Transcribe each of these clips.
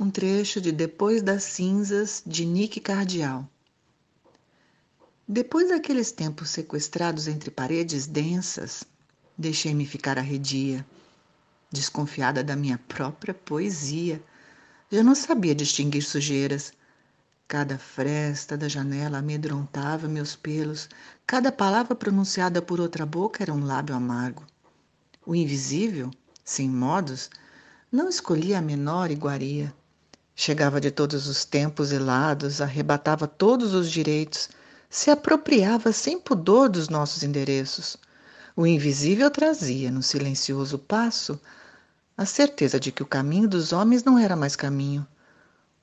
um trecho de Depois das Cinzas, de Nick Cardial. Depois daqueles tempos sequestrados entre paredes densas, deixei-me ficar arredia, desconfiada da minha própria poesia. Já não sabia distinguir sujeiras. Cada fresta da janela amedrontava meus pelos, cada palavra pronunciada por outra boca era um lábio amargo. O invisível, sem modos, não escolhia a menor iguaria. Chegava de todos os tempos e lados, arrebatava todos os direitos, se apropriava sem pudor dos nossos endereços. O invisível trazia, no silencioso passo, a certeza de que o caminho dos homens não era mais caminho.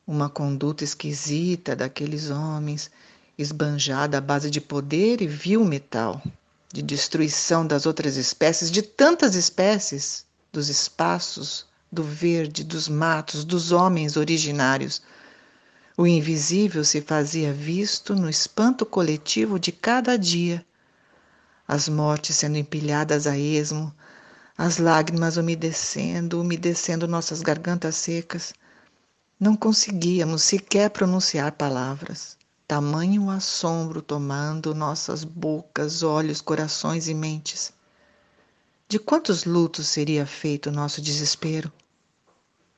Uma conduta esquisita daqueles homens, esbanjada à base de poder e vil metal, de destruição das outras espécies, de tantas espécies, dos espaços, do verde, dos matos, dos homens originários. O invisível se fazia visto no espanto coletivo de cada dia. As mortes sendo empilhadas a esmo, as lágrimas umedecendo, umedecendo nossas gargantas secas. Não conseguíamos sequer pronunciar palavras. Tamanho assombro tomando nossas bocas, olhos, corações e mentes. De quantos lutos seria feito nosso desespero?